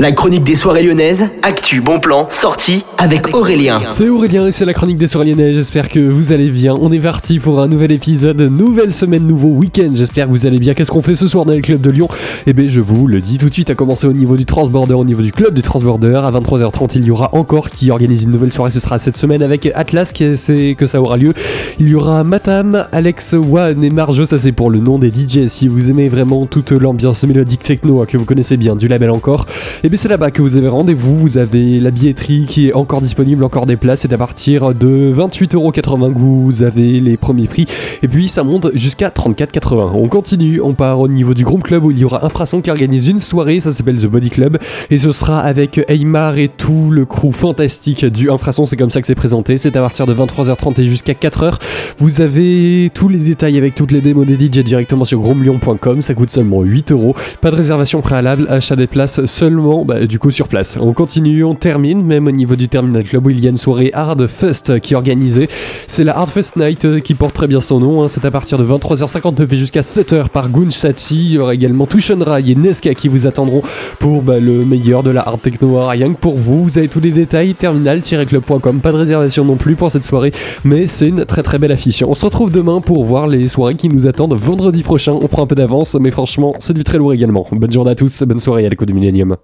La chronique des soirées lyonnaises, actu, bon plan, sortie avec Aurélien. C'est Aurélien et c'est la chronique des soirées lyonnaises. J'espère que vous allez bien. On est parti pour un nouvel épisode, nouvelle semaine, nouveau week-end. J'espère que vous allez bien. Qu'est-ce qu'on fait ce soir dans le club de Lyon? Eh bien, je vous le dis tout de suite, à commencer au niveau du Transborder, au niveau du club du Transborder. À 23h30, il y aura encore qui organise une nouvelle soirée. Ce sera cette semaine avec Atlas, qui c'est que ça aura lieu. Il y aura Matam, Alex One et Marjo. Ça, c'est pour le nom des DJ. Si vous aimez vraiment toute l'ambiance mélodique techno que vous connaissez bien, du label encore. Et eh bien c'est là-bas que vous avez rendez-vous, vous avez la billetterie qui est encore disponible, encore des places, c'est à partir de 28,80€ que vous avez les premiers prix, et puis ça monte jusqu'à 34,80€. On continue, on part au niveau du Groupe Club où il y aura Infrason qui organise une soirée, ça s'appelle The Body Club, et ce sera avec Aymar et tout le crew fantastique du Infrason, c'est comme ça que c'est présenté, c'est à partir de 23h30 et jusqu'à 4h. Vous avez tous les détails avec toutes les démos des directement sur gromelion.com, ça coûte seulement 8€, pas de réservation préalable, achat des places seulement bah, du coup sur place. On continue, on termine, même au niveau du Terminal Club où il y a une soirée Hard Fest qui est organisée. C'est la Hard Fest Night euh, qui porte très bien son nom. Hein. C'est à partir de 23h59 et jusqu'à 7h par Gunshati. Il y aura également Tuition Rai et Neska qui vous attendront pour bah, le meilleur de la hard techno rien que pour vous. Vous avez tous les détails, terminal-club.com. Pas de réservation non plus pour cette soirée, mais c'est une très très belle affiche. On se retrouve demain pour voir les soirées qui nous attendent vendredi prochain. On prend un peu d'avance, mais franchement, c'est du très lourd également. Bonne journée à tous, bonne soirée à l'écho du Millennium.